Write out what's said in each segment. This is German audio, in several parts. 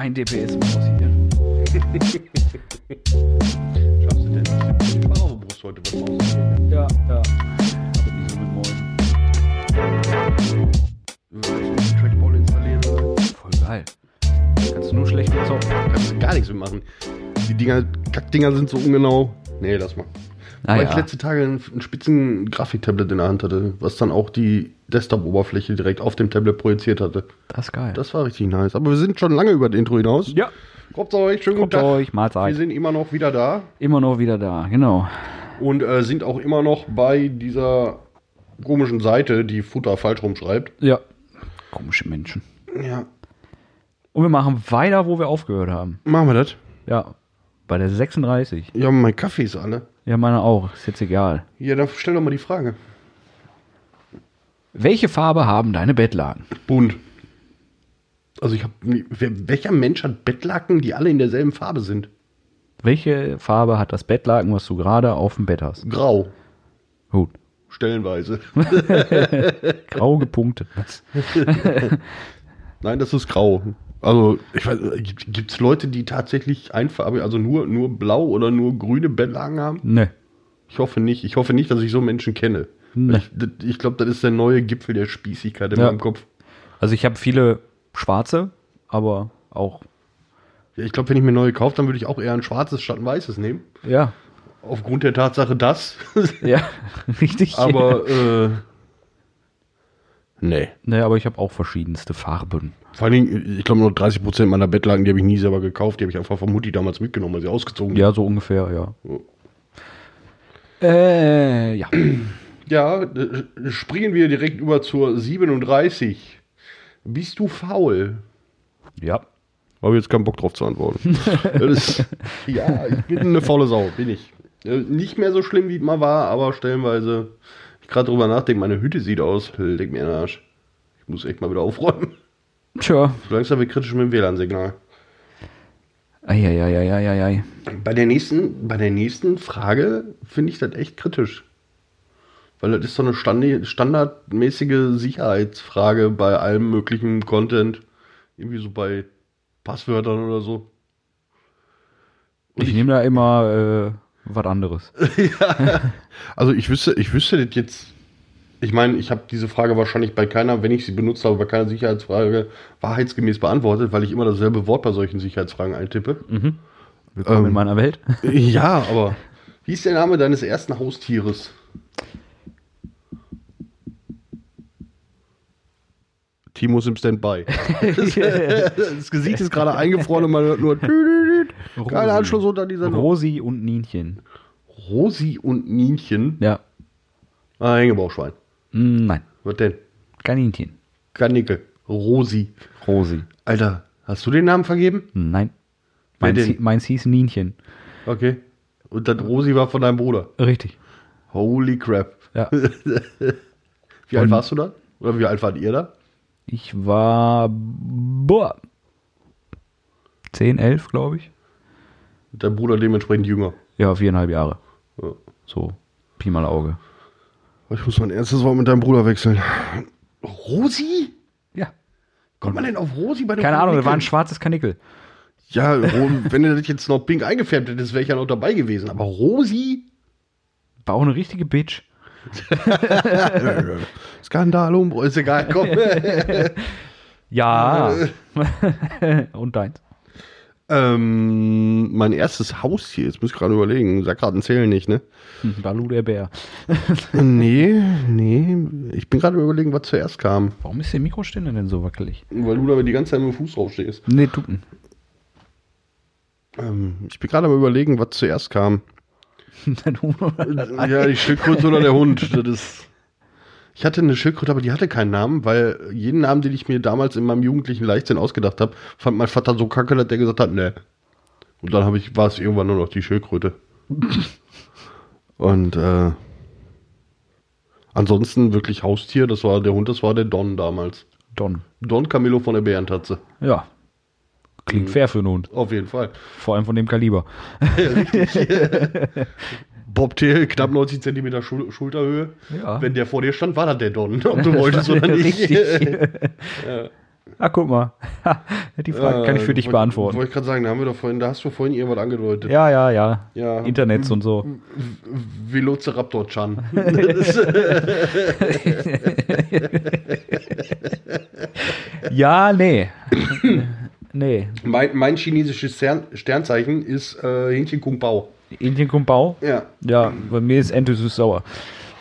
Ein DPS muss hier. Schaffst du denn? Ich war auf der Brust heute beim Ausgehen. Ja, ja. Aber die so mit Mäusen. Trackball installieren. Voll geil. Kannst du nur schlecht mit zocken. Kannst du gar nichts mitmachen. Die Dinger, Kackdinger sind so ungenau. Nee, lass mal. Ah, Weil ich ja. letzte Tage ein, ein spitzen Grafiktablet in der Hand hatte, was dann auch die Desktop-Oberfläche direkt auf dem Tablet projiziert hatte. Das ist geil. Das war richtig nice. Aber wir sind schon lange über das Intro hinaus. ja. Kommt euch, schönen guten Kommt Tag. euch, Wir Mahlzeit. sind immer noch wieder da Immer noch wieder da, genau. und äh, sind auch immer noch bei dieser komischen Seite, die Futter falsch rumschreibt. Ja. Komische Menschen. Ja. Und wir machen weiter, wo wir aufgehört haben. Machen wir das? Ja. Bei der 36. Ja, mein Kaffee ist alle. Ja, meine auch. Ist jetzt egal. Ja, dann stell doch mal die Frage. Welche Farbe haben deine Bettlaken? Bunt. Also ich habe, welcher Mensch hat Bettlaken, die alle in derselben Farbe sind? Welche Farbe hat das Bettlaken, was du gerade auf dem Bett hast? Grau, Gut. stellenweise. Grau gepunktet. Nein, das ist grau. Also, ich weiß, gibt es Leute, die tatsächlich einfarbig, also nur, nur blau oder nur grüne Bettlaken haben? Ne. Ich hoffe nicht. Ich hoffe nicht, dass ich so Menschen kenne. Nee. Ich, ich glaube, das ist der neue Gipfel der Spießigkeit in Ja. meinem Kopf. Also ich habe viele schwarze, aber auch. Ja, ich glaube, wenn ich mir neue kaufe, dann würde ich auch eher ein schwarzes statt ein weißes nehmen. Ja. Aufgrund der Tatsache, dass. Ja, richtig. Aber, äh. Nee. Ne, aber ich habe auch verschiedenste Farben. Vor allen Dingen, ich glaube, nur 30% meiner Bettlaken, die habe ich nie selber gekauft. Die habe ich einfach von Mutti damals mitgenommen, weil sie ausgezogen Ja, so ungefähr, ja. Äh, ja. Ja, springen wir direkt über zur 37. Bist du faul? Ja. Habe jetzt keinen Bock drauf zu antworten. ist, ja, ich bin eine faule Sau, bin ich. Äh, Nicht mehr so schlimm, wie es mal war, aber stellenweise, gerade drüber nachdenke, meine Hütte sieht aus, leg mir in den Arsch. Ich muss echt mal wieder aufräumen. Tja. So langsam wird kritisch mit dem WLAN-Signal. Eieieiei. Bei der nächsten, bei der nächsten Frage finde ich das echt kritisch. Weil das ist so eine Standi- standardmäßige Sicherheitsfrage bei allem möglichen Content. Irgendwie so bei Passwörtern oder so. Ich nehme da immer äh, was anderes. Also ich wüsste, ich wüsste das jetzt. Ich meine, ich habe diese Frage wahrscheinlich bei keiner, wenn ich sie benutzt habe, bei keiner Sicherheitsfrage wahrheitsgemäß beantwortet, weil ich immer dasselbe Wort bei solchen Sicherheitsfragen eintippe. Willkommen Ähm. in meiner Welt. Ja, aber wie ist der Name deines ersten Haustieres? Timo ist im Standby. das Gesicht ist gerade eingefroren und man hört nur keine Anschluss unter dieser. Rosi und Nienchen. Rosi und Nienchen. Ja. Ah, Hängebauchschwein. Mm, Nein, Was denn? Kaninchen. Kanickel. Rosi. Rosi. Alter, hast du den Namen vergeben? Nein. Meins, meins hieß Nienchen. Okay. Und das Rosi war von deinem Bruder. Richtig. Holy crap. Ja. Wie alt warst du da? Oder wie alt wart ihr da? Ich war boah, 10, 11, glaube ich. Dein Bruder dementsprechend jünger. Ja, viereinhalb Jahre. Ja. So, Pi mal Auge. Ich muss mein erstes Wort mit deinem Bruder wechseln. Rosi? Ja. Kommt man denn auf Rosi bei der Keine Ahnung, da war ein schwarzes Kanickel. Ja, wenn du das jetzt noch pink eingefärbt hättest, wäre ich ja noch dabei gewesen. Aber Rosi? War auch eine richtige Bitch. Skandal, Umbro, ist egal, komm. Ja. Und deins. ähm, mein erstes Haustier, jetzt muss ich gerade überlegen. Sackraten zählen nicht, ne? Hm, Balu der Bär. nee, nee. Ich bin gerade überlegen, was zuerst kam. Warum ist der Mikroständer denn so wackelig? Weil du da die ganze Zeit mit dem Fuß drauf stehst. Nee, tut nicht. Ähm, ich bin gerade überlegen, was zuerst kam. Dein Huhn oder Ei? Ja, die Schildkröte oder der Hund. Das ist. Ich hatte eine Schildkröte, aber die hatte keinen Namen, weil jeden Namen, den ich mir damals in meinem jugendlichen Leichtsinn ausgedacht habe, fand mein Vater so kacke, dass der gesagt hat, ne. Und dann ich, war es irgendwann nur noch die Schildkröte. Und äh, ansonsten wirklich Haustier, das war der Hund, das war der Don damals. Don. Don Camillo von der Bärentatze. Ja. Klingt fair für einen Hund. Auf jeden Fall. Vor allem von dem Kaliber. Bobtail, knapp 90 Zentimeter Schul Schulterhöhe. Ja. Wenn der vor dir stand, war das der Don, ob du wolltest oder nicht. Richtig. Ah, guck mal. Die Frage kann ich für dich Wollte- beantworten. Wollte ich gerade sagen, da haben wir doch vorhin, da hast du vorhin irgendwas angedeutet. Ja, ja, ja. Ja. Internets und so. Velociraptor Chan. Ja, nee. nee. mein, mein chinesisches Stern, Sternzeichen ist äh, Hähnchen Kung Pao. Indien Kumbau? Ja. Ja, bei mir ist Ente süß sauer.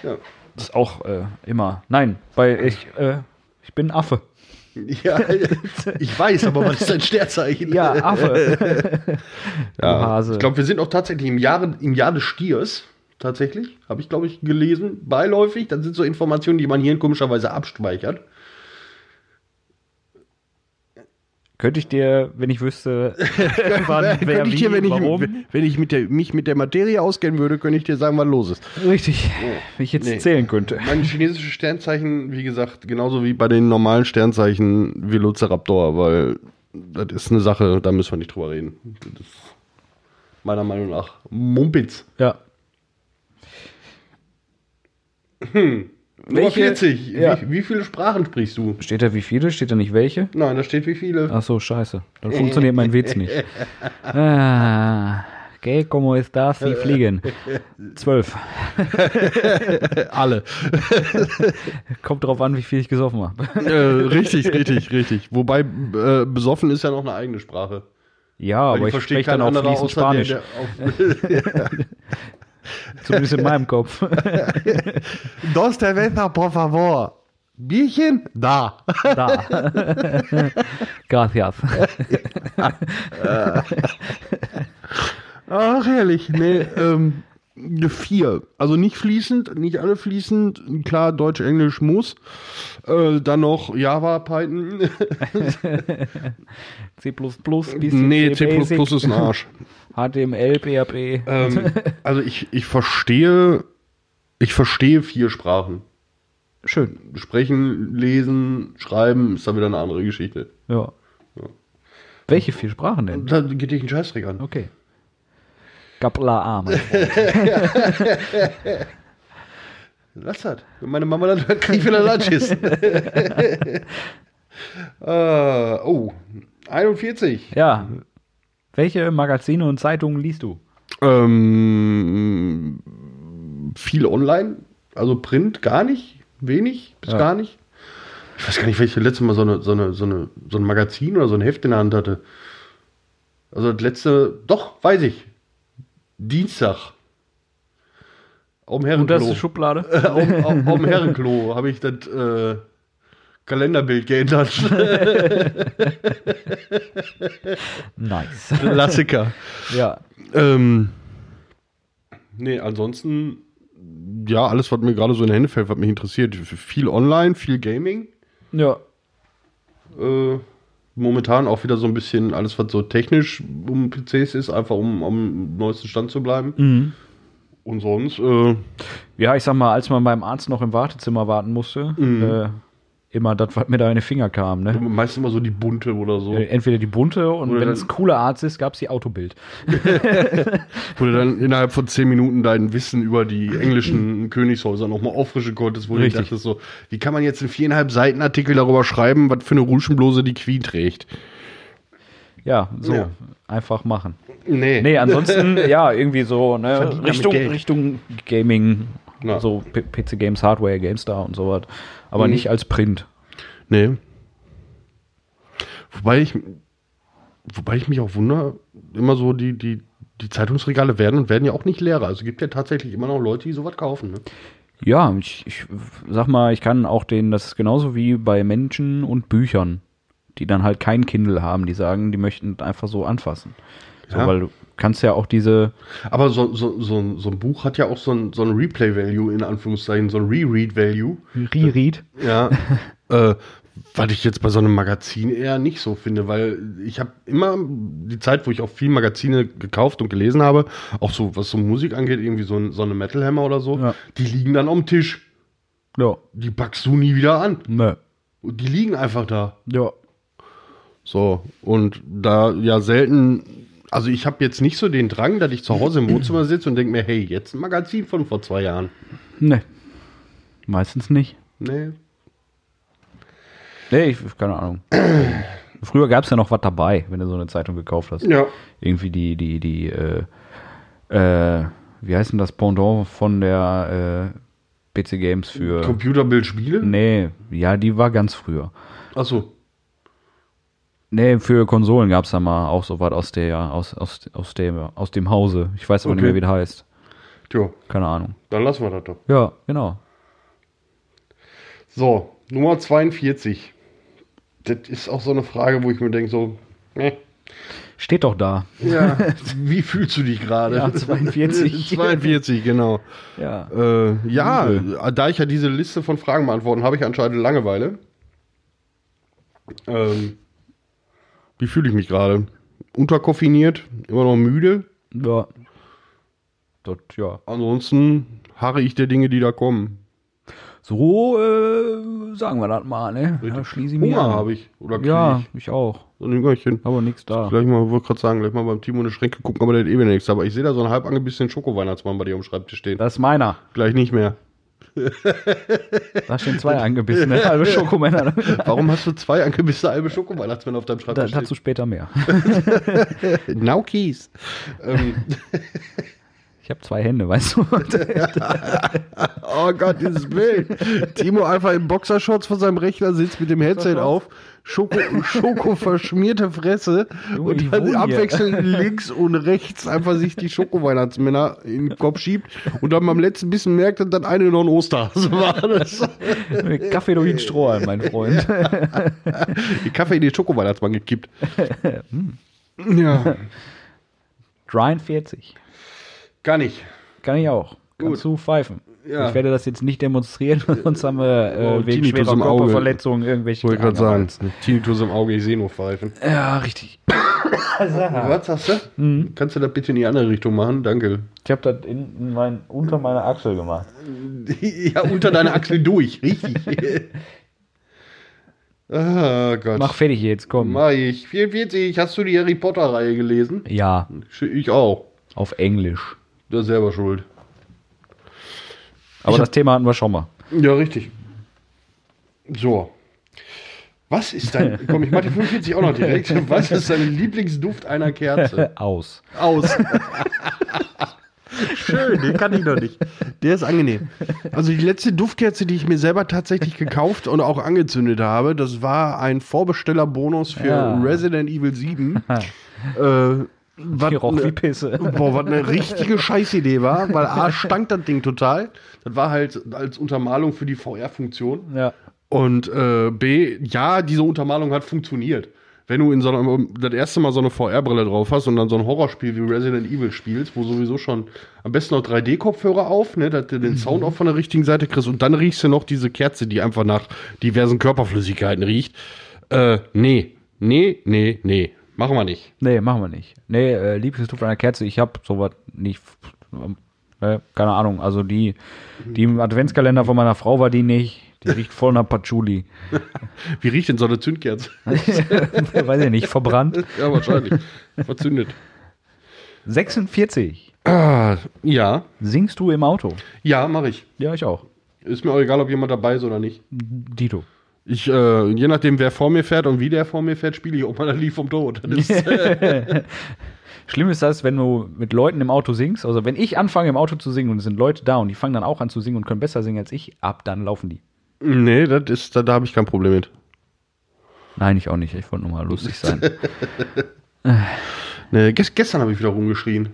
Ja. Das ist auch äh, immer. Nein, weil ich, äh, ich bin Affe. ja, ich weiß, aber was ist dein Sternzeichen? Ja, Affe. Ja, Hase. Ich glaube, wir sind auch tatsächlich im Jahre, im Jahr des Stiers. Tatsächlich. Habe ich, glaube ich, gelesen. Beiläufig. Das sind so Informationen, die man hier komischerweise abspeichert. Könnte ich dir, wenn ich wüsste, wann, wer, Könnte ich wie, dir, wenn ich, warum? wenn ich mit der, mich mit der Materie auskennen würde, könnte ich dir sagen, was los ist. Richtig, wenn ich jetzt Nee. zählen könnte. Mein chinesisches Sternzeichen, wie gesagt, genauso wie bei den normalen Sternzeichen Velociraptor, weil das ist eine Sache, da müssen wir nicht drüber reden. Das ist meiner Meinung nach Mumpitz. Ja. Nummer Welche- 40. Ja. Wie, wie viele Sprachen sprichst du? Steht da wie viele? Steht da nicht welche? Nein, da steht wie viele. Ach so, scheiße. Dann funktioniert mein Witz nicht. Ah, que como estás? Sie fliegen. Zwölf. Alle. Kommt drauf an, wie viel ich gesoffen habe. äh, richtig, richtig, richtig. Wobei äh, besoffen ist ja noch eine eigene Sprache. Ja, Weil aber ich spreche dann auch fließend außer der, Spanisch. der auf Zumindest in meinem Kopf. Dos cerveza, por favor. Bierchen? Da. Da. Gracias. Ach, herrlich. Nee, ähm, vier. Also nicht fließend, nicht alle fließend. Klar, Deutsch, Englisch muss. Äh, dann noch Java, Python. C++, bisschen nee, C++ Basic, ist ein Arsch. HTML, PHP. ähm, also ich, ich verstehe, ich verstehe vier Sprachen. Schön. Sprechen, lesen, schreiben ist da wieder eine andere Geschichte. Ja. Welche vier Sprachen denn? Da geht dich ein Scheißdreck an. Okay. Gabla A, mein Freund. Lass das. Wenn meine Mama das hört, krieg ich wieder Lunches. äh, oh, 41. Ja. Welche Magazine und Zeitungen liest du? Ähm, viel online, also Print gar nicht, wenig bis Ja. gar nicht. Ich weiß gar nicht, welche letzte Mal so, eine, so, eine, so, eine, so ein Magazin oder so ein Heft in der Hand hatte. Also das letzte, doch, weiß ich. Dienstag. Dem Herrenklo. Unterste Schublade? auf, auf, auf dem Herrenklo habe ich das äh, Kalenderbild geändert. Nice. Klassiker. Ja. Ähm, nee, ansonsten, ja, alles, was mir gerade so in die Hände fällt, was mich interessiert. Viel online, viel Gaming. Ja. Äh, momentan auch wieder so ein bisschen alles, was so technisch um PCs ist, einfach um am neuesten Stand zu bleiben. Mhm. Und sonst, äh, Ja, ich sag mal, als man beim Arzt noch im Wartezimmer warten musste, äh, immer das, was mir da in die Finger kam, ne? meistens immer so die bunte oder so. Äh, Entweder die bunte und Oder wenn es ein cooler Arzt ist, gab es die Autobild. Wo du dann innerhalb von zehn Minuten dein Wissen über die englischen Königshäuser nochmal auffrischen konntest, wo du Richtig. dachtest so, wie kann man jetzt einen viereinhalb Seiten Artikel darüber schreiben, was für eine Rutschenblose die Queen trägt? Ja, so. Ja. Einfach machen. Nee. Nee, ansonsten, ja, irgendwie so, ne, Richtung. Richtung Gaming, Ja. so PC Games, Hardware, GameStar und sowas. Aber Mhm. nicht als Print. Nee. Wobei ich, wobei ich mich auch wundere, immer so die, die, die Zeitungsregale werden und werden ja auch nicht leerer. Also es gibt ja tatsächlich immer noch Leute, die sowas kaufen. Ne? Ja, ich, ich sag mal, ich kann auch den, das ist genauso wie bei Menschen und Büchern, die dann halt kein Kindle haben, die sagen, die möchten einfach so anfassen. So, Ja. weil du kannst ja auch diese, Aber so, so, so, ein- so ein Buch hat ja auch so ein, so ein Replay-Value in Anführungszeichen, so ein Reread-Value. Reread. Ja. äh, was ich jetzt bei so einem Magazin eher nicht so finde, weil ich habe immer die Zeit, wo ich auch viel Magazine gekauft und gelesen habe, auch so, was so Musik angeht, irgendwie so, ein, so eine Metal Hammer oder so, Ja. die liegen dann am Tisch. Ja, Die packst du nie wieder an. ne. Und die liegen einfach da. Ja. So, und da ja selten, also ich habe jetzt nicht so den Drang, dass ich zu Hause im Wohnzimmer sitze und denke mir, hey, jetzt ein Magazin von vor zwei Jahren. Ne. Meistens nicht. Nee. Nee, ich, keine Ahnung. Früher gab es ja noch was dabei, wenn du so eine Zeitung gekauft hast. Ja. Irgendwie die, die, die, äh, äh, wie heißt denn das Pendant von der äh, PC Games für. Computerbildspiele? Nee, ja, die war ganz früher. Achso. Nee, für Konsolen gab es da mal auch so was aus der, aus, aus, aus dem, aus dem Hause. Ich weiß aber nicht Okay. mehr, wie das heißt. Tja, Keine Ahnung. dann lassen wir das doch. Ja, genau. So, Nummer 42. Das ist auch so eine Frage, wo ich mir denke, so, äh, Steht doch da. ja, wie fühlst du dich gerade? Ja, 42. 42, genau. Ja. Äh, ja, da ich ja diese Liste von Fragen beantworten, habe ich anscheinend Langeweile. Ähm, wie fühle ich mich gerade? Unterkoffiniert, immer noch müde. Ja. Das, ja. Ansonsten harre ich der Dinge, die da kommen. So, äh, sagen wir das mal, ne? Da schließe ich Hunger habe ich. Oder Ja, ich ich auch. so ein Hüngerchen. Aber nichts da. Gleich mal, wollte gerade sagen, gleich mal beim Timo in die Schränke gucken, aber der hat eh wieder nichts. Aber ich sehe da so einen halb angebissenen Schoko-Weihnachtsmann bei dir am Schreibtisch stehen. Das ist meiner. Gleich nicht mehr. Da stehen zwei angebissene halbe Schokomänner. Warum hast du zwei angebissene halbe Schoko-Weihnachtsmänner auf deinem Da, Schreibtisch dazu später mehr. Naukis. ähm, Ich habe zwei Hände, weißt du? oh Gott, dieses Bild. Timo einfach im Boxershorts vor seinem Rechner sitzt mit dem Headset auf, Schoko, Schoko verschmierte Fresse Junge, und die dann wohnen hier. abwechselnd links und rechts einfach sich die Schoko-Weihnachtsmänner in den Kopf schiebt und dann beim letzten bisschen merkt, dass das eine noch ein Osterhase war. Das Kaffee durch den Strohhalm, mein Freund. die Kaffee in den Schoko-Weihnachtsmann gekippt. ja, 43. gar nicht. Kann ich auch. Gut. Kannst du pfeifen. Ja. Ich werde das jetzt nicht demonstrieren, sonst haben wir Oh, äh, wegen Tinnitus schwerer im Auge. Körperverletzungen irgendwelche Wollte gerade sagen, Tinnitus im Auge, ich sehe nur pfeifen. Ja, richtig. Was sagst du? Kannst du das bitte in die andere Richtung machen? Danke. Ich habe das in, in mein, unter meiner Achsel gemacht. Ja, unter deine Achsel durch, richtig. ah Gott. Mach fertig jetzt, komm. Mach ich. 44, hast du die Harry Potter-Reihe gelesen? Ja, Ich auch. auf Englisch. Du selber schuld. Aber Ich das Thema hatten wir schon mal. Ja, richtig. So. Was ist dein. Komm, ich mache die 45 auch noch direkt. Was ist dein Lieblingsduft einer Kerze? Aus. Aus. Schön, den kann ich noch nicht. Der ist angenehm. Also die letzte Duftkerze, die ich mir selber tatsächlich gekauft und auch angezündet habe, das war ein Vorbestellerbonus für Ja. Resident Evil 7. äh, was Die roch ne- wie Pisse. Boah, was eine richtige Scheißidee war, weil A stank das Ding total. Das war halt als Untermalung für die VR-Funktion. Ja. Und äh, B, ja, diese Untermalung hat funktioniert. Wenn du in so einer, das erste Mal so eine VR-Brille drauf hast und dann so ein Horrorspiel wie Resident Evil spielst, wo sowieso schon am besten noch 3D-Kopfhörer auf, ne, dass du den Sound auch von der richtigen Seite kriegst und dann riechst du noch diese Kerze, die einfach nach diversen Körperflüssigkeiten riecht. Äh, nee, nee, nee, nee. Machen wir nicht. Nee, machen wir nicht. Nee, äh, Lieblingsduft einer Kerze, ich habe sowas nicht. Äh, keine Ahnung. Also die, die im Adventskalender von meiner Frau war die nicht. Die riecht voll nach Patchouli. Wie riecht denn so eine Zündkerze? Weiß ich nicht, verbrannt. ja, wahrscheinlich. Verzündet. 46. Ah, ja. Singst du im Auto? Ja, mache ich. Ja, ich auch. Ist mir auch egal, ob jemand dabei ist oder nicht. Dito. Ich, äh, je nachdem, wer vor mir fährt und wie der vor mir fährt, spiele ich auch mal Lied vom Tod. Das ist, Schlimm ist das, wenn du mit Leuten im Auto singst. Also wenn ich anfange im Auto zu singen und es sind Leute da und die fangen dann auch an zu singen und können besser singen als ich, ab dann laufen die. nee, das ist, da, da habe ich kein Problem mit. Nein, ich auch nicht. Ich wollte nur mal lustig sein. Nee, ges gestern habe ich wieder rumgeschrien.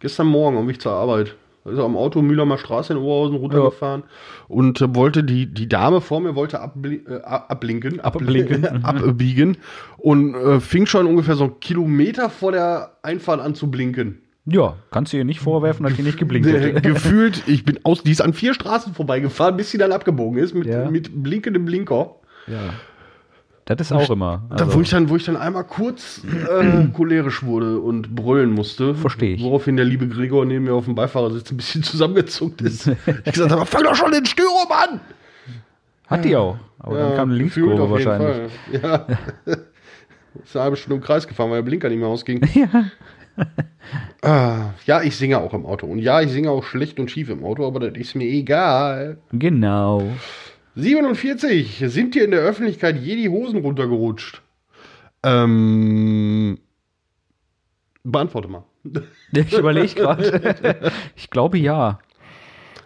Gestern Morgen am Weg zur Arbeit. Also am Auto Mühlheimer Straße in Oberhausen runtergefahren und äh, wollte die, die Dame vor mir wollte abbli äh, abblinken, Abblinken. abbiegen und äh, fing schon ungefähr so einen Kilometer vor der Einfahrt an zu blinken. ja, kannst du ihr nicht vorwerfen, dass die nicht geblinkt hätte. Gefühlt, ich bin aus, die ist an vier Straßen vorbeigefahren, bis sie dann abgebogen ist mit, Ja. mit blinkendem Blinker. Ja. Das ist auch immer. Da, Also, wo, ich dann, wo ich dann einmal kurz äh, cholerisch wurde und brüllen musste. Versteh ich. Woraufhin der liebe Gregor neben mir auf dem Beifahrersitz ein bisschen zusammengezuckt ist. ich gesagt habe, fang doch schon den Styrum an! hat die auch. Aber dann kam eine Linkskurve wahrscheinlich. Fall. Ja. ist eine halbe Stunde im Kreis gefahren, weil der Blinker nicht mehr ausging. ah, ja, ich singe auch im Auto. Und ja, ich singe auch schlecht und schief im Auto, aber das ist mir egal. Genau. 47. Sind dir in der Öffentlichkeit je die Hosen runtergerutscht? Ähm, beantworte mal. Ich überlege gerade. Ich glaube ja.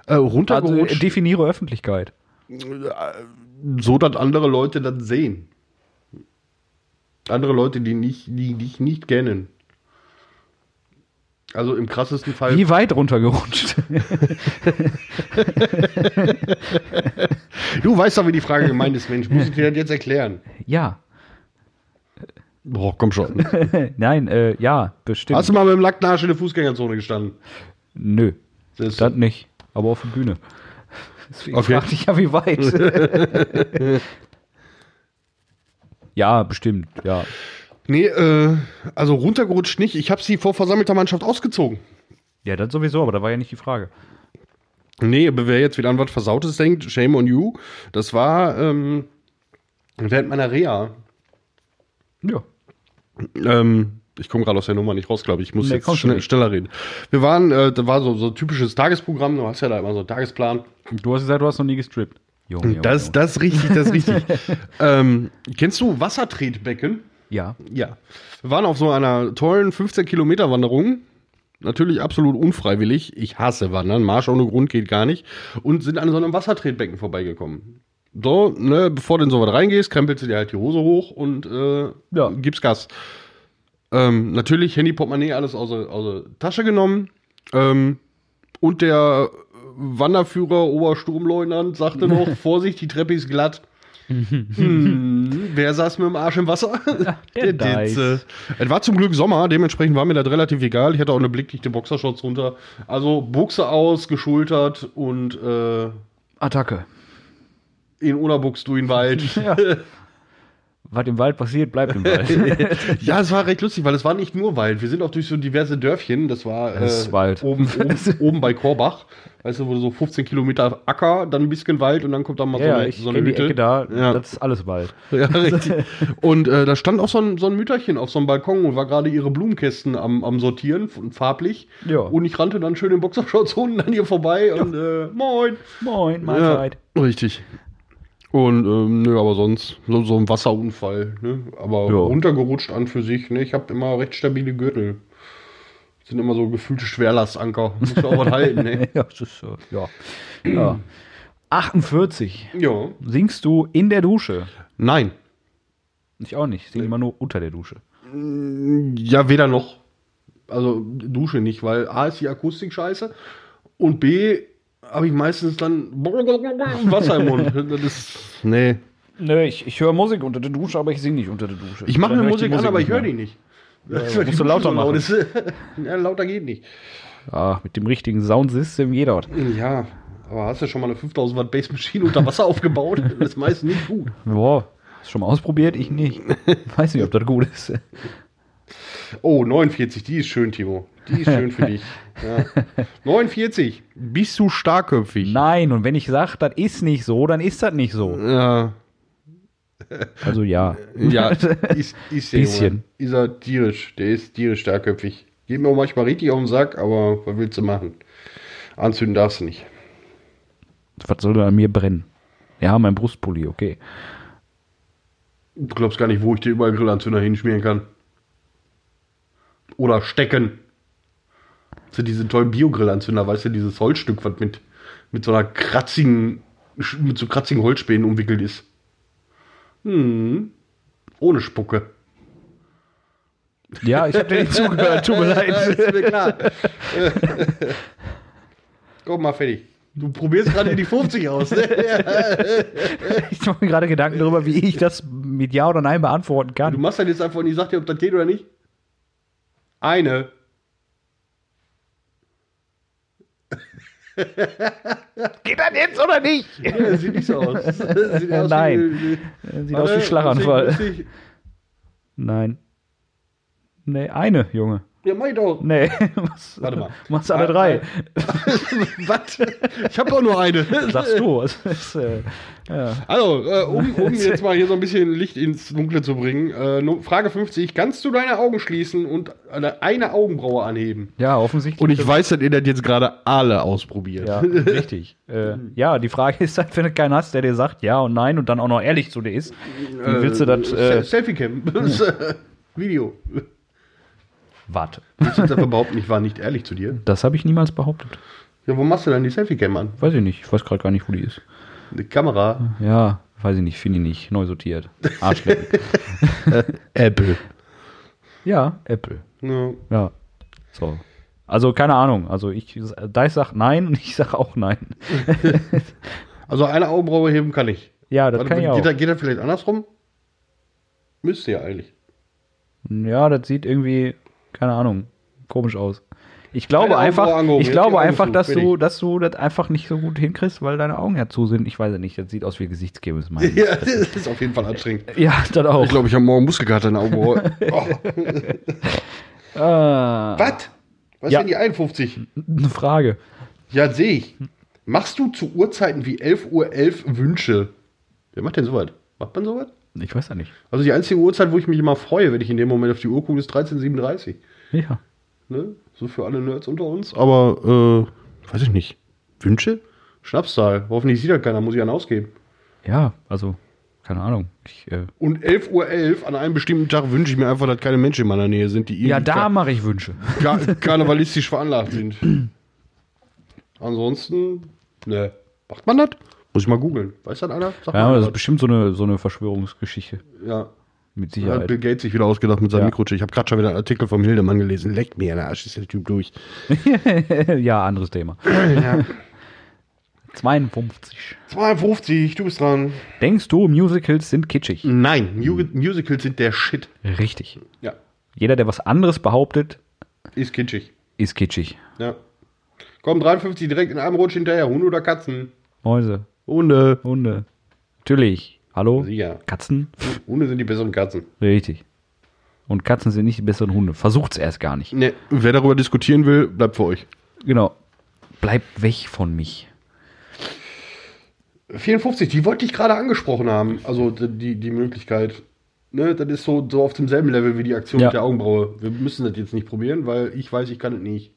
Äh, Also runtergerutscht, äh, definiere Öffentlichkeit. so dass andere Leute das sehen. Andere Leute, die nicht, die dich nicht kennen. Also im krassesten Fall. Wie weit runtergerutscht? Du weißt doch, wie die Frage gemeint ist, Mensch. Muss ich dir das jetzt erklären? ja. Boah, komm schon. Nein, äh, ja, bestimmt. Hast du mal mit dem nackten Arsch in der Fußgängerzone gestanden? Nö, Das das nicht. Aber auf der Bühne. Deswegen Okay. fragte ich ja, wie weit. ja, bestimmt, ja. Nee, äh, also runtergerutscht nicht. Ich habe sie vor versammelter Mannschaft ausgezogen. Ja, das sowieso, aber da war ja nicht die Frage. Nee, aber wer jetzt wieder an was Versautes denkt, shame on you. Das war ähm, während meiner Reha. Ja. Ähm, ich komme gerade aus der Nummer nicht raus, glaube ich. Ich muss Nee, jetzt schnell, schneller reden. Wir waren, äh, da war so, so ein typisches Tagesprogramm. Du hast ja da immer so einen Tagesplan. Du hast gesagt, du hast noch nie gestrippt. Junge, Junge, Das, Junge. das ist richtig, das ist richtig. ähm, kennst du Wassertretbecken? Ja. Ja. Wir waren auf so einer tollen 15 Kilometer Wanderung. Natürlich absolut unfreiwillig. Ich hasse Wandern. Marsch ohne Grund geht gar nicht. Und sind an so einem Wassertretbecken vorbeigekommen. So, ne, bevor du in sowas reingehst, krempelst du dir halt die Hose hoch und äh, Ja. gibst Gas. Ähm, natürlich Handy, Portemonnaie, alles aus der, aus der Tasche genommen. Ähm, und der Wanderführer, Obersturmleutnant, sagte noch, Vorsicht, die Treppe ist glatt. Hm, wer saß mit dem Arsch im Wasser? der Dice. Ditze. Es war zum Glück Sommer, dementsprechend war mir das relativ egal. Ich hatte auch eine blickdichte Boxershorts runter. Also Buchse aus, geschultert und äh, Attacke. in Unabuchs du in den Wald. Ja. Was im Wald passiert, bleibt im Wald. Ja, es war recht lustig, weil es war nicht nur Wald. Wir sind auch durch so diverse Dörfchen. Das war Das ist Wald. Oben, oben, oben bei Korbach. Weißt du, wo so 15 Kilometer Acker, dann ein bisschen Wald und dann kommt da mal so ja, eine, ich so eine kenne die Hütte. Ecke da. Ja. Das ist alles Wald. Ja, richtig. Und äh, da stand auch so ein, so ein Mütterchen auf so einem Balkon und war gerade ihre Blumenkästen am, am Sortieren, farblich. Ja. Und ich rannte dann schön in Boxershorts unten an ihr vorbei und äh, moin. Moin, Mahlzeit. Ja, richtig. Und ähm, nö, aber sonst so, so ein Wasserunfall. Ne? Aber Ja. runtergerutscht an für sich. Ne? Ich habe immer recht stabile Gürtel. Sind immer so gefühlte Schwerlastanker. Muss ja auch was halten. Ne? Ja, das ist, äh, ja. ja. 48. Ja. Singst du in der Dusche? Nein. Ich auch nicht. Ich singe immer nur unter der Dusche. Ja, weder noch. Also Dusche nicht, weil A ist die Akustik scheiße und B habe ich meistens dann Wasser im Mund. Das ist. Nee. Nö, ich, ich höre Musik unter der Dusche, aber ich singe nicht unter der Dusche. Ich mache hör die Musik an, aber ich höre die nicht. Ja, weil die musst du Musik lauter so laut machen. ist. ja, lauter geht nicht. mehr. Ah, mit dem richtigen Soundsystem geht das. Ja, aber hast du schon mal eine 5000 Watt Bass Maschine unter Wasser aufgebaut? Das ist meistens nicht gut. Boah, hast du schon mal ausprobiert? Ich nicht. Weiß nicht, ob das gut ist. Oh, 49, die ist schön, Timo. Die ist schön für dich. Ja. 49, bist du starkköpfig? Nein, und wenn ich sage, das ist nicht so, dann ist das nicht so. Ja, Also ja. ja ist, ist der Bisschen. Junge. Ist er tierisch. Der ist tierisch starkköpfig. Geht mir auch manchmal richtig auf den Sack, aber was willst du machen? Anzünden darfst du nicht. Was soll da an mir brennen? Ja, mein Brustpulli, okay. Du glaubst gar nicht, wo ich dir überall Grillanzünder hinschmieren kann. Oder stecken. Das sind diese tollen Biogrillanzünder, weißt du, dieses Holzstück, was mit, mit so einer kratzigen, mit so kratzigen Holzspänen umwickelt ist. Hm. Ohne Spucke. Ja, ich habe dir nicht zugehört, tut mir leid. ist mir klar. Komm mal fertig. Du probierst gerade die 50 aus. Ne? Ich mache mir gerade Gedanken darüber, wie ich das mit Ja oder Nein beantworten Du kann. machst dann jetzt einfach und ich sag dir, ob das geht oder nicht. Eine. Geht das jetzt oder nicht? Ja, sieht nicht so aus. Sieht aus nein. Wie, Sieht aus wie Schlaganfall. Nein. Nee, eine, Junge. Ja, mach ich doch. Nee, machst, Warte mal. machst alle Ah, drei. Was? Ich habe auch nur eine. Sagst du. Ist, äh, ja. Also, äh, um, um jetzt mal hier so ein bisschen Licht ins Dunkle zu bringen. Äh, Frage 50. Kannst du deine Augen schließen und eine, Augenbraue anheben? ja, offensichtlich. Und ich weiß, dass ihr das jetzt gerade alle ausprobiert. Ja, richtig. äh, ja, die Frage ist halt, wenn du keinen hast, der dir sagt ja und nein und dann auch noch ehrlich zu dir ist, wie willst du das? Äh, Selfie-Cam. Äh, Video. Warte. Willst du jetzt einfach behaupten, ich war nicht ehrlich zu dir? Das habe ich niemals behauptet. Ja, wo machst du denn die Selfie-Cam an? Weiß ich nicht. Ich weiß gerade gar nicht, wo die ist. Eine Kamera. Ja, weiß ich nicht. Finde ich nicht. Neu sortiert. Arschlecken. Apple. ja, Apple. Ja. Ja. So. Also keine Ahnung. Also ich, Dice sagt nein und ich sage auch nein. Also eine Augenbraue heben kann ich. Ja, das Warte, kann ich geht, auch. das- geht das vielleicht andersrum? Müsste ja eigentlich. Ja, das sieht irgendwie, keine Ahnung, komisch aus. Ich glaube Keine einfach, ich glaube Augen einfach, zu, dass du, dass du das einfach nicht so gut hinkriegst, weil deine Augen ja zu sind. Ich weiß es nicht. Das sieht aus wie Gesichtskrebs. Mein. Ja, das ist auf jeden Fall anstrengend. ja, das auch. Ich glaube, ich habe morgen Muskelkater in der Augenbraue. Oh. Ah, Was? Was Ja. sind die 51? eine Frage. Ja, sehe ich. Machst du zu Uhrzeiten wie 11.11 Uhr 11 Wünsche? Wer macht denn sowas? Macht man sowas? Ich weiß ja nicht. Also die einzige Uhrzeit, wo ich mich immer freue, wenn ich in dem Moment auf die Uhr gucke, ist 13.37 Ja. Ne? So für alle Nerds unter uns. Aber, äh, weiß ich nicht. Wünsche? Schnapszahl. Hoffentlich sieht das keiner, muss ich einen ausgeben. Ja, also, keine Ahnung. Ich, äh, Und 11.11 Uhr 11, an einem bestimmten Tag wünsche ich mir einfach, dass keine Menschen in meiner Nähe sind, die ja, irgendwie da mache ich Wünsche. kar karnevalistisch veranlagt sind. Ansonsten, ne. Macht man das? Muss ich mal googeln. Weiß das einer? Sag Ja, mal das ist bestimmt so eine, so eine Verschwörungsgeschichte. ja. Mit Hat Sicherheit. Bill Gates sich wieder ausgedacht mit seinem Ja. Mikrochip. Ich habe gerade schon wieder einen Artikel vom Hildemann gelesen. Leckt mir der Arsch, ist der Typ durch. ja, anderes Thema. 52. 52, du bist dran. Denkst du, Musicals sind kitschig? Nein, Mu Musicals sind der Shit. Richtig. Ja, Jeder, der was anderes behauptet, ist kitschig. ist kitschig. Ja. Komm, 53 direkt in einem Rutsch hinterher. Hunde oder Katzen? Mäuse, Hunde. Hunde. Natürlich. Hallo? Sicher. Katzen? Hunde sind die besseren Katzen. Richtig. Und Katzen sind nicht die besseren Hunde. Versucht's erst gar nicht. Ne, wer darüber diskutieren will, bleibt für euch. Genau. Bleibt weg von mich. 54, die wollte ich gerade angesprochen haben. Also die, die Möglichkeit. Ne, das ist so, so auf demselben Level wie die Aktion Ja. mit der Augenbraue. Wir müssen das jetzt nicht probieren, weil ich weiß, ich kann es nicht.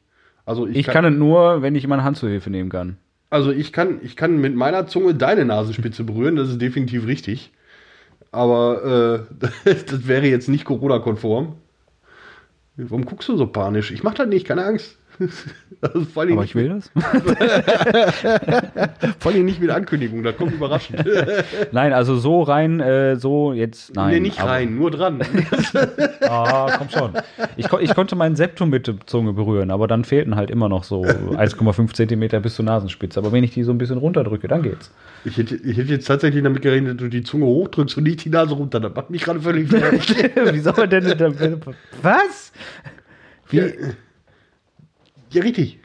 Also ich, Ich kann es nur, wenn ich meine Hand zur Hilfe nehmen kann. Also ich kann, ich kann mit meiner Zunge deine Nasenspitze berühren, das ist definitiv richtig. Aber äh, das wäre jetzt nicht Corona-konform. Warum guckst du so panisch? Ich mach das nicht, keine Angst. Also vor, allem Aber nicht, ich will das. vor allem nicht mit Ankündigung, das kommt überraschend. Nein, also so rein, äh, so jetzt, nein. nee, nicht rein, nur dran. Ah, komm schon. Ich, ich konnte meinen Septum mit der Zunge berühren, aber dann fehlten halt immer noch so 1,5 Zentimeter bis zur Nasenspitze. Aber wenn ich die so ein bisschen runterdrücke, dann geht's. Ich hätte, ich hätte jetzt tatsächlich damit gerechnet, dass du die Zunge hochdrückst und nicht die Nase runter. Das macht mich gerade völlig fertig. Wie soll man denn Was? Wie? ja, richtig.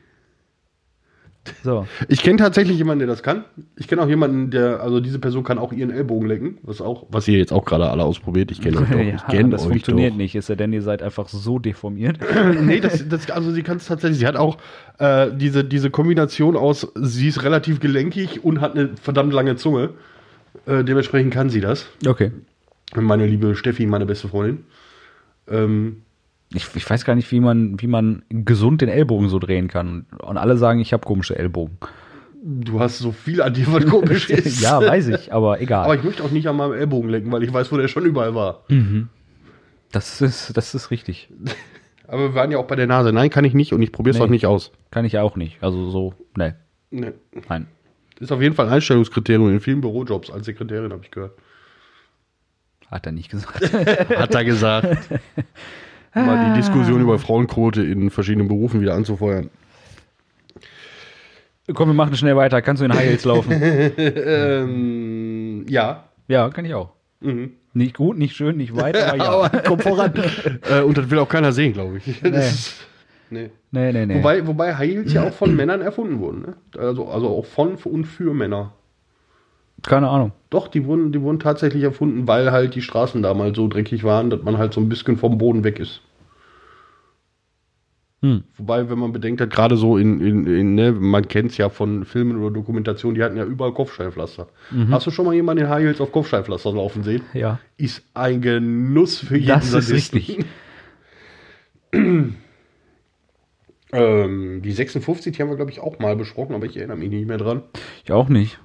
So. Ich kenne tatsächlich jemanden, der das kann. Ich kenne auch jemanden, der, also diese Person kann auch ihren Ellbogen lecken, was auch, was ihr jetzt auch gerade alle ausprobiert. Ich kenne euch doch. Ja, ich kenne das euch funktioniert doch. nicht, ist ja denn ihr seid einfach so deformiert. nee, das, das, also sie kann es tatsächlich. Sie hat auch äh, diese, diese Kombination aus, sie ist relativ gelenkig und hat eine verdammt lange Zunge. Äh, dementsprechend kann sie das. Okay. Meine liebe Steffi, meine beste Freundin. Ähm, Ich, ich weiß gar nicht, wie man, wie man gesund den Ellbogen so drehen kann. Und alle sagen, ich habe komische Ellbogen. du hast so viel an dir, was komisch ist. ja, weiß ich, aber egal. Aber ich möchte auch nicht an meinem Ellbogen lecken, weil ich weiß, wo der schon überall war. das, ist, das ist richtig. Aber wir waren ja auch bei der Nase. Nein, kann ich nicht und ich probiere es Nee. auch nicht aus. Kann ich ja auch nicht. Also so, ne, Nee. nein. Ist auf jeden Fall ein Einstellungskriterium in vielen Bürojobs als Sekretärin, habe ich gehört. Hat er nicht gesagt. Hat er gesagt. Mal die Diskussion über Frauenquote in verschiedenen Berufen wieder anzufeuern. Komm, wir machen schnell weiter. Kannst du in High Heels laufen? ähm, ja. ja, kann ich auch. Mhm. Nicht gut, nicht schön, nicht weit, aber ja. Aber komm voran. äh, und das will auch keiner sehen, glaube ich. Nee. ist- nee. Nee, nee, nee. Wobei, wobei High Heels ja auch von Männern erfunden wurden. Ne? Also, also auch von und für Männer. Keine Ahnung. Doch, die wurden, die wurden tatsächlich erfunden, weil halt die Straßen damals so dreckig waren, dass man halt so ein bisschen vom Boden weg ist. Hm. Wobei, wenn man bedenkt, hat gerade so in, in, in ne, man kennt es ja von Filmen oder Dokumentationen, die hatten ja überall Kopfsteinpflaster. Hast du schon mal jemanden in High Heels auf Kopfsteinpflaster laufen sehen? Ja. Ist ein Genuss für jeden Das ist richtig. ähm, die 56, die haben wir, glaube ich, auch mal besprochen, aber ich erinnere mich nicht mehr dran. Ich auch nicht.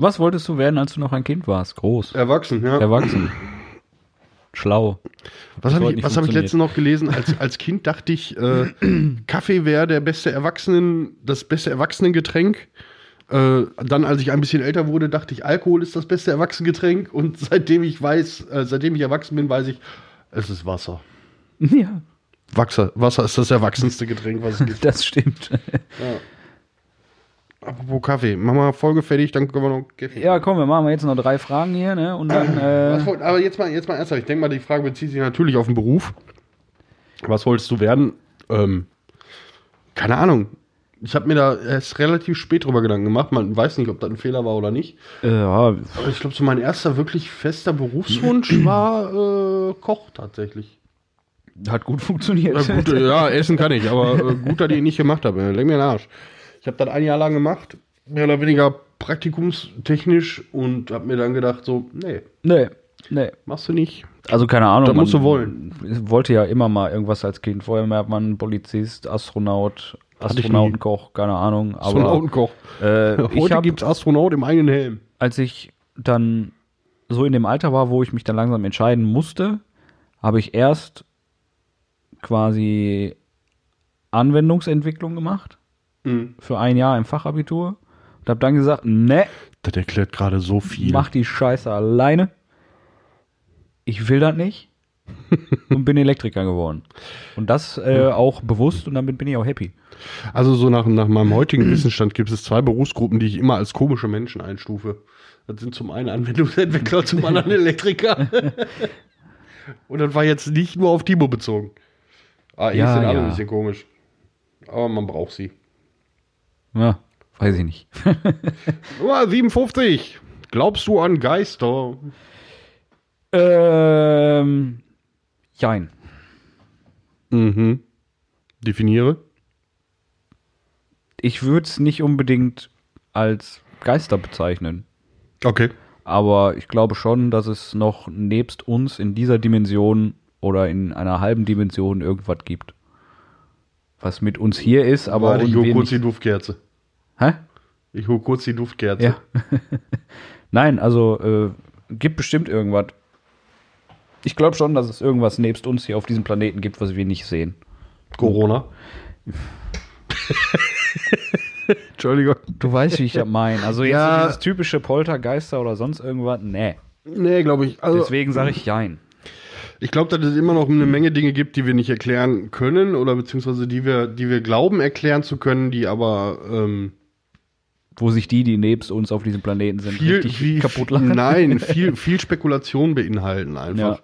Was wolltest du werden, als du noch ein Kind warst? Groß. Erwachsen, ja. Erwachsen. Schlau. Was habe ich, was hab ich letztens noch gelesen? Als, als Kind dachte ich, äh, Kaffee wäre der beste Erwachsenen, das beste Erwachsenengetränk. Äh, dann, als ich ein bisschen älter wurde, dachte ich, Alkohol ist das beste Erwachsenengetränk. Und seitdem ich weiß, äh, seitdem ich erwachsen bin, weiß ich, es ist Wasser. Ja, Wasser, Wasser ist das erwachsenste Getränk, was es gibt. das stimmt. Apropos Kaffee, machen wir Folge fertig, dann können wir noch Kaffee. Ja, komm, wir machen jetzt noch drei Fragen hier, ne? Und dann, äh, wollt, aber jetzt mal, jetzt mal ernsthaft. Ich denke mal, die Frage bezieht sich natürlich auf den Beruf. Was wolltest du werden? Ähm, keine Ahnung. Ich habe mir da erst relativ spät drüber Gedanken gemacht. Man weiß nicht, ob das ein Fehler war oder nicht. äh, ja, Aber ich glaube, so mein erster wirklich fester Berufswunsch war äh, Koch tatsächlich. hat gut funktioniert. Ja, gut, äh, ja, essen kann ich, aber äh, gut, dass ich ihn nicht gemacht habe. Leck mir den Arsch. Ich habe das ein Jahr lang gemacht, mehr oder weniger praktikumstechnisch und habe mir dann gedacht, so, nee, Nee, nee. machst du nicht. Also keine Ahnung. Das musst du wollen. Wollte ja immer mal irgendwas als Kind. Vorher hat man Polizist, Astronaut, ich. Astronautenkoch, keine Ahnung. Aber Astronautenkoch. äh, ich Heute hab, gibt's Astronaut im eigenen Helm. als ich dann so in dem Alter war, wo ich mich dann langsam entscheiden musste, habe ich erst quasi Anwendungsentwicklung gemacht Mhm. für ein Jahr im Fachabitur und habe dann gesagt, ne, Das erklärt gerade so viel. mach die Scheiße alleine. Ich will das nicht. und bin Elektriker geworden. Und das äh, auch bewusst und damit bin ich auch happy. Also so nach, nach meinem heutigen Wissensstand gibt es zwei Berufsgruppen, die ich immer als komische Menschen einstufe. Das sind zum einen Anwendungsentwickler, zum anderen Elektriker. Und das war jetzt nicht nur auf Timo bezogen. Ah, Ja, sind alle ja. ein bisschen komisch. Aber man braucht sie. Ja, weiß ich nicht. Nummer 57. Glaubst du an Geister? ähm, jein. Mhm. Definiere. Ich würde es nicht unbedingt als Geister bezeichnen. Okay. Aber ich glaube schon, dass es noch nebst uns in dieser Dimension oder in einer halben Dimension irgendwas gibt. Was mit uns hier ist, aber Warte, ich und hol wir kurz die Duftkerze. Hä? Ich hol kurz die Duftkerze. Ja. Nein, also äh, gibt bestimmt irgendwas. Ich glaube schon, dass es irgendwas nebst uns hier auf diesem Planeten gibt, was wir nicht sehen. Corona. Entschuldigung. Du weißt, wie ich das meine. Also jetzt Ja. so dieses typische Poltergeister oder sonst irgendwas, nee. Nee, glaube ich. Also, Deswegen sage ich Jein. Ich glaube, dass es immer noch eine Menge Dinge gibt, die wir nicht erklären können oder beziehungsweise die wir, die wir glauben erklären zu können, die aber ähm, Wo sich die, die nebst uns auf diesem Planeten sind, viel, richtig viel kaputt lachen. Nein, viel, viel Spekulation beinhalten einfach.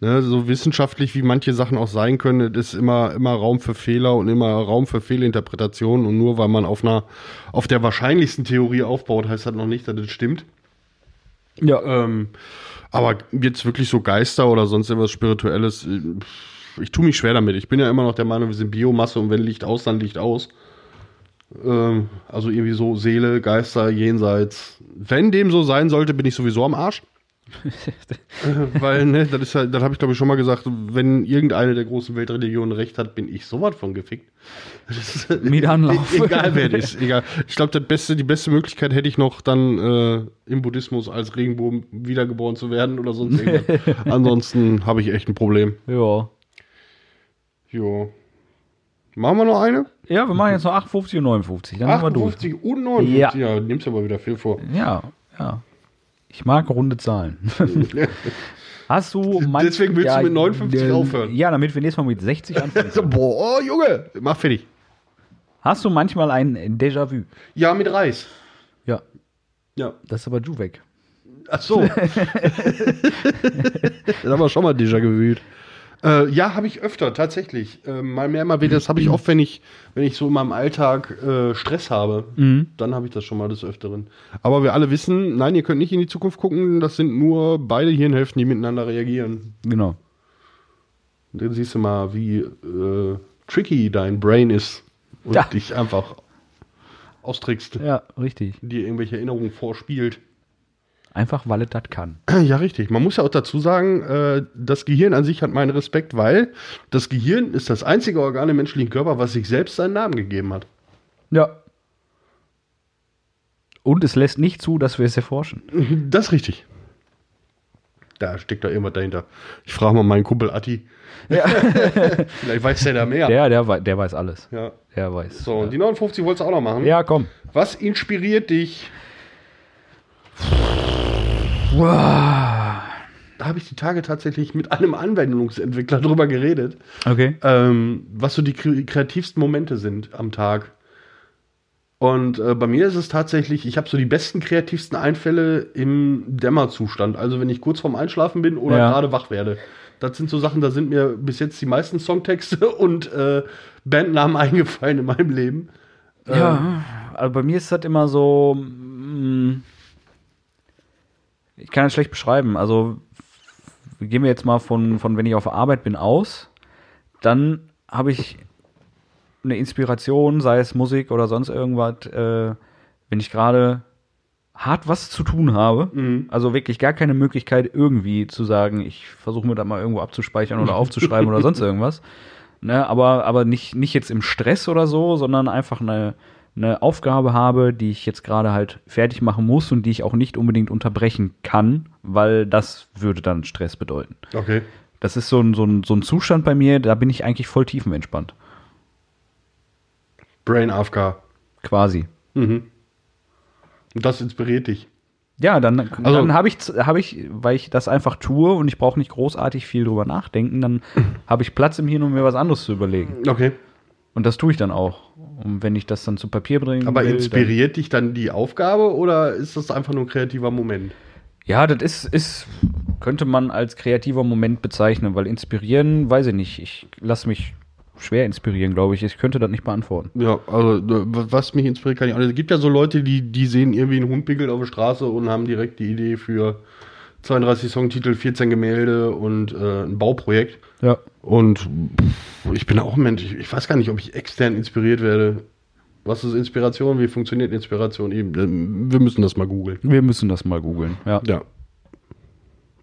Ne, so wissenschaftlich wie manche Sachen auch sein können, ist immer, immer Raum für Fehler und immer Raum für Fehlinterpretationen. Und nur weil man auf einer, auf der wahrscheinlichsten Theorie aufbaut, heißt das noch nicht, dass es stimmt. Ja. Ähm, aber jetzt wirklich so Geister oder sonst irgendwas Spirituelles, äh, ich tue mich schwer damit. Ich bin ja immer noch der Meinung, wir sind Biomasse und wenn Licht aus, dann Licht aus. Ähm, also irgendwie so Seele, Geister, Jenseits. Wenn dem so sein sollte, bin ich sowieso am Arsch. Weil, ne, das ist halt, das habe ich glaube ich schon mal gesagt, wenn irgendeine der großen Weltreligionen recht hat, bin ich sowas von gefickt. Das ist, Mit Anlauf. Egal wer das ist, egal. Ich glaube, beste, die beste Möglichkeit hätte ich noch dann äh, im Buddhismus als Regenbogen wiedergeboren zu werden oder sonst irgendwas. Ansonsten habe ich echt ein Problem. Ja. Jo. Machen wir noch eine? Ja, wir machen jetzt noch 58 und 59. Dann sind wir durch. 58 und 59. Ja. Ja, nimmst aber wieder viel vor. Ja, ja. Ich mag runde Zahlen. Hast du manch- Deswegen willst du mit 59 äh, aufhören. Ja, damit wir nächstes Mal mit 60 anfangen. Boah, oh, Junge, mach fertig. Hast du manchmal ein Déjà-vu? Ja, mit Reis. Ja, Ja. das ist aber du weg. Ach so. das haben wir schon mal déjà gewühlt. Äh, ja, habe ich öfter, tatsächlich. Äh, mal mehr, mal weniger. Das habe ich oft, wenn ich, wenn ich so in meinem Alltag äh, Stress habe. Dann habe ich das schon mal des Öfteren. Aber wir alle wissen, nein, ihr könnt nicht in die Zukunft gucken. Das sind nur beide Hirnhälften, die miteinander reagieren. Genau. Und dann siehst du mal, wie äh, tricky dein Brain ist und Ja. dich einfach austrickst, Ja, richtig. dir irgendwelche Erinnerungen vorspielt. Einfach, weil es das kann. Ja, richtig. Man muss ja auch dazu sagen, äh, das Gehirn an sich hat meinen Respekt, weil das Gehirn ist das einzige Organ im menschlichen Körper, was sich selbst seinen Namen gegeben hat. Ja. Und es lässt nicht zu, dass wir es erforschen. Das ist richtig. Da steckt da irgendwas dahinter. Ich frage mal meinen Kumpel Atti. Vielleicht weiß der da mehr. Der, der, wei- der weiß alles. Ja. Der weiß. So, und die 59 wolltest du auch noch machen. Ja, komm. Was inspiriert dich? Da habe ich die Tage tatsächlich mit einem Anwendungsentwickler drüber geredet, Okay. ähm, was so die kre- kreativsten Momente sind am Tag. Und äh, bei mir ist es tatsächlich, ich habe so die besten, kreativsten Einfälle im Dämmerzustand. Also wenn ich kurz vorm Einschlafen bin oder Ja. gerade wach werde. Das sind so Sachen, da sind mir bis jetzt die meisten Songtexte und äh, Bandnamen eingefallen in meinem Leben. Ja, also bei mir ist das immer so. mm, Ich kann das schlecht beschreiben. Also gehen wir jetzt mal von, von wenn ich auf Arbeit bin aus, dann habe ich eine Inspiration, sei es Musik oder sonst irgendwas, äh, wenn ich gerade hart was zu tun habe, also wirklich gar keine Möglichkeit irgendwie zu sagen, ich versuche mir da mal irgendwo abzuspeichern oder aufzuschreiben oder sonst irgendwas. Ne, aber, aber nicht, nicht jetzt im Stress oder so, sondern einfach eine, eine Aufgabe habe, die ich jetzt gerade halt fertig machen muss und die ich auch nicht unbedingt unterbrechen kann, weil das würde dann Stress bedeuten. Okay. Das ist so ein, so ein, so ein Zustand bei mir, da bin ich eigentlich voll tiefenentspannt. Brain AFK. Quasi. Mhm. Und das inspiriert dich. Ja, dann, Also- dann habe ich, hab ich, weil ich das einfach tue und ich brauche nicht großartig viel drüber nachdenken, dann habe ich Platz im Hirn, um mir was anderes zu überlegen. Okay. Und das tue ich dann auch. Und wenn ich das dann zu Papier bringe. Aber inspiriert dich dann die Aufgabe oder ist das einfach nur ein kreativer Moment? Ja, das ist, ist, könnte man als kreativer Moment bezeichnen, weil inspirieren, weiß ich nicht. Ich lasse mich schwer inspirieren, glaube ich. Ich könnte das nicht beantworten. Ja, also was mich inspiriert, kann ich auch nicht. Es gibt ja so Leute, die, die sehen irgendwie einen Hund pickelt auf der Straße und haben direkt die Idee für 32 Songtitel, 14 Gemälde und äh, ein Bauprojekt. Ja. Und pff, ich bin auch ein Mensch, ich, ich weiß gar nicht, ob ich extern inspiriert werde. Was ist Inspiration? Wie funktioniert Inspiration? Eben, äh, wir müssen das mal googeln. Wir müssen das mal googeln. Ja. Ja.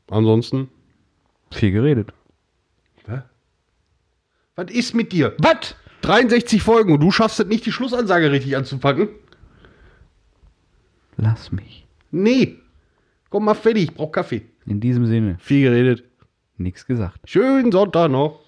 Ansonsten. Viel geredet. Was ist mit dir? Was? 63 Folgen und du schaffst es nicht, die Schlussansage richtig anzupacken? Lass mich. Nee. Komm mal fertig, ich brauch Kaffee. In diesem Sinne, Viel geredet. nichts gesagt. Schönen Sonntag noch.